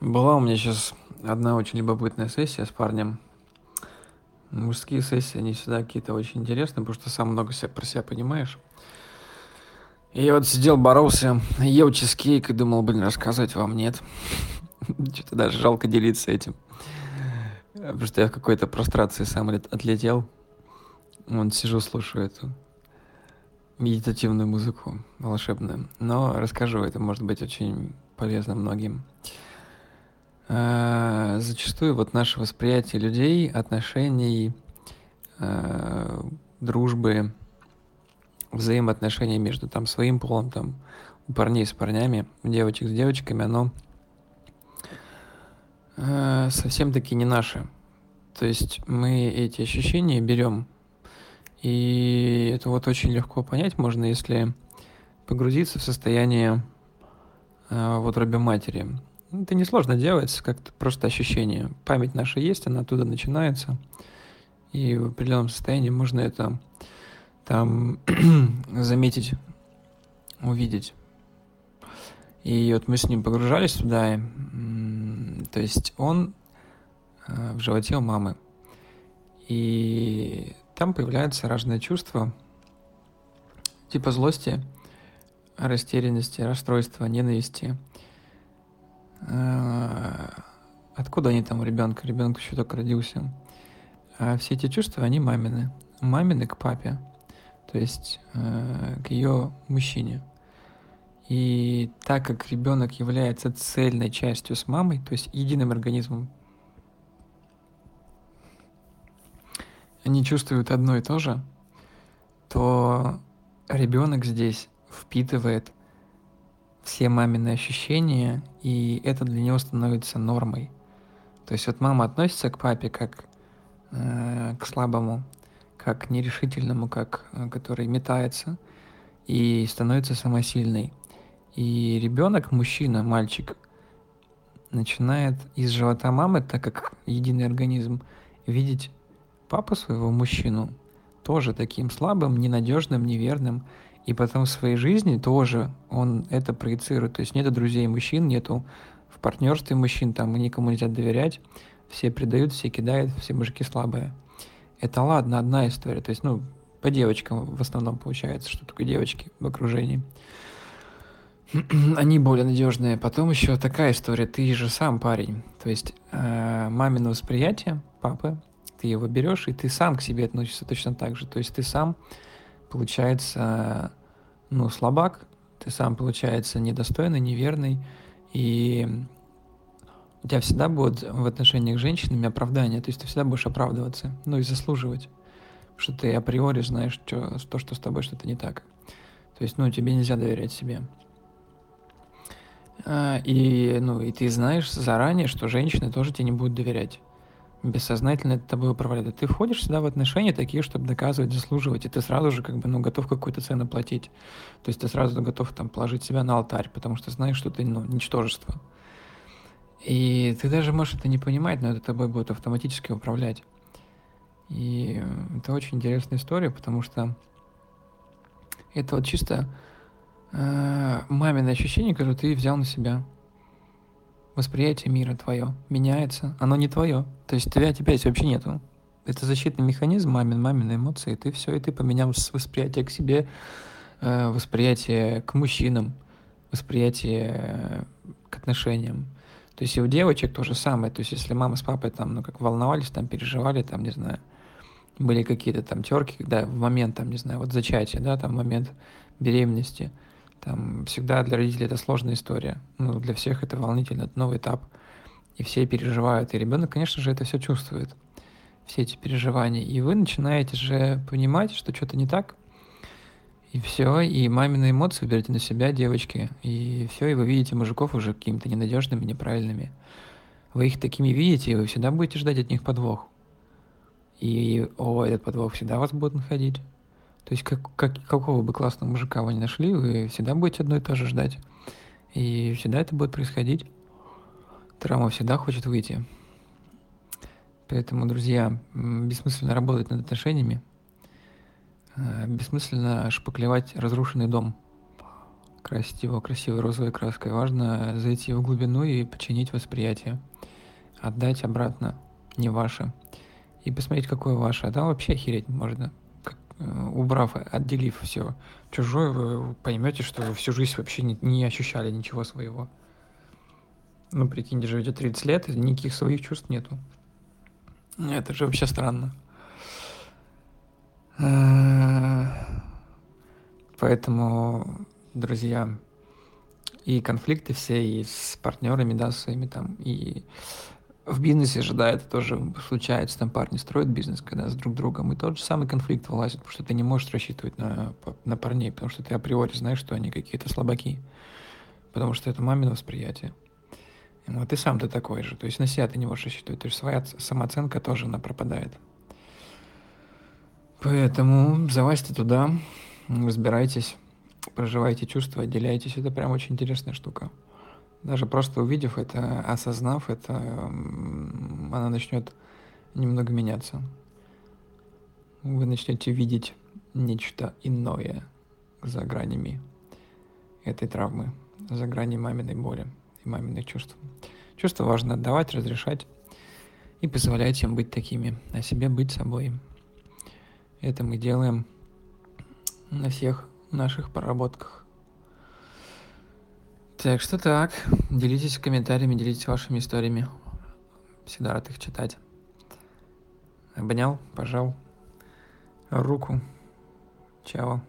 Была у меня сейчас одна очень любопытная сессия с парнем. Мужские сессии, они всегда какие-то очень интересные, потому что сам много себя про себя понимаешь. И я вот сидел, боролся, ел чизкейк и думал, блин, рассказывать вам нет. Что-то даже жалко делиться этим. Потому что я в какой-то прострации сам отлетел. Вон сижу, слушаю эту медитативную музыку волшебную. Но расскажу, это может быть очень полезно многим. А, зачастую вот наше восприятие людей, отношений, а, дружбы, взаимоотношений между там своим полом, там у парней с парнями, у девочек с девочками, оно а, совсем таки не наше. То есть мы эти ощущения берем, и это вот очень легко понять можно, если погрузиться в состояние вот раби матери. Это несложно делать, как-то просто ощущение. Память наша есть, она оттуда начинается. И в определенном состоянии можно это там заметить, увидеть. И вот мы с ним погружались туда, то есть он э, в животе у мамы. И там появляются разные чувства, типа злости, растерянности, расстройства, ненависти – откуда они там у ребенка? Ребенок еще только родился. А все эти чувства, они мамины. Мамины к папе. То есть э, к ее мужчине. И так как ребенок является цельной частью с мамой, то есть единым организмом, они чувствуют одно и то же, то ребенок здесь впитывает все мамины ощущения, и это для него становится нормой. То есть вот мама относится к папе как э, к слабому, как к нерешительному, как э, который метается и становится самосильной. И ребенок, мужчина, мальчик, начинает из живота мамы, так как единый организм, видеть папу своего мужчину тоже таким слабым, ненадежным, неверным, и потом в своей жизни тоже он это проецирует. То есть нету друзей мужчин, нету в партнерстве мужчин, там никому нельзя доверять. Все предают, все кидают, все мужики слабые. Это ладно, одна история. То есть, ну, по девочкам в основном получается, что только девочки в окружении. Они более надежные. Потом еще такая история. Ты же сам парень. То есть э, мамино восприятие папы, ты его берешь, и ты сам к себе относишься точно так же. То есть ты сам получается, ну, слабак, ты сам, получается, недостойный, неверный, и у тебя всегда будут в отношениях с женщинами оправдания, то есть ты всегда будешь оправдываться, ну и заслуживать, что ты априори знаешь что, то, что с тобой что-то не так. То есть, ну, тебе нельзя доверять себе. А, и, ну, и ты знаешь заранее, что женщины тоже тебе не будут доверять бессознательно это тобой управляет. Ты входишь сюда в отношения такие, чтобы доказывать, заслуживать, и ты сразу же как бы, ну, готов какую-то цену платить. То есть ты сразу готов там положить себя на алтарь, потому что знаешь, что ты, ну, ничтожество. И ты даже можешь это не понимать, но это тобой будет автоматически управлять. И это очень интересная история, потому что это вот чисто э, маминое ощущение, которое ты взял на себя восприятие мира твое меняется, оно не твое. То есть тебя, тебя здесь вообще нету. Это защитный механизм, мамин, мамины эмоции, ты все, и ты поменял восприятие к себе, э, восприятие к мужчинам, восприятие э, к отношениям. То есть и у девочек то же самое. То есть если мама с папой там, ну, как волновались, там, переживали, там, не знаю, были какие-то там терки, когда в момент, там, не знаю, вот зачатия, да, там, момент беременности – там всегда для родителей это сложная история. Ну, для всех это волнительно, это новый этап. И все переживают. И ребенок, конечно же, это все чувствует. Все эти переживания. И вы начинаете же понимать, что что-то не так. И все, и мамины эмоции берете на себя, девочки. И все, и вы видите мужиков уже какими-то ненадежными, неправильными. Вы их такими видите, и вы всегда будете ждать от них подвох. И, о, этот подвох всегда вас будет находить. То есть как, как, какого бы классного мужика вы не нашли, вы всегда будете одно и то же ждать. И всегда это будет происходить. Травма всегда хочет выйти. Поэтому, друзья, бессмысленно работать над отношениями, э, бессмысленно шпаклевать разрушенный дом, красить его красивой розовой краской. Важно зайти в глубину и починить восприятие. Отдать обратно, не ваше. И посмотреть, какое ваше. А там вообще охереть можно. Э, убрав, отделив все чужое, вы поймете, что вы всю жизнь вообще не, не ощущали ничего своего. Ну, прикиньте, живете 30 лет, и никаких своих чувств нету. Это же вообще странно. Э, поэтому, друзья, и конфликты все, и с партнерами, да, своими там, и в бизнесе же, да, это тоже случается, там парни строят бизнес, когда с друг другом, и тот же самый конфликт вылазит, потому что ты не можешь рассчитывать на, на парней, потому что ты априори знаешь, что они какие-то слабаки, потому что это мамино восприятие. Вот и сам ты такой же, то есть на себя ты не можешь рассчитывать, то есть своя самооценка тоже она пропадает. Поэтому залазьте туда, разбирайтесь, проживайте чувства, отделяйтесь. Это прям очень интересная штука. Даже просто увидев это, осознав это, она начнет немного меняться. Вы начнете видеть нечто иное за гранями этой травмы, за грани маминой боли и маминых чувств. Чувства важно отдавать, разрешать и позволять им быть такими, а себе быть собой. Это мы делаем на всех наших проработках. Так что так, делитесь комментариями, делитесь вашими историями. Всегда рад их читать. Обнял, пожал руку. Чао.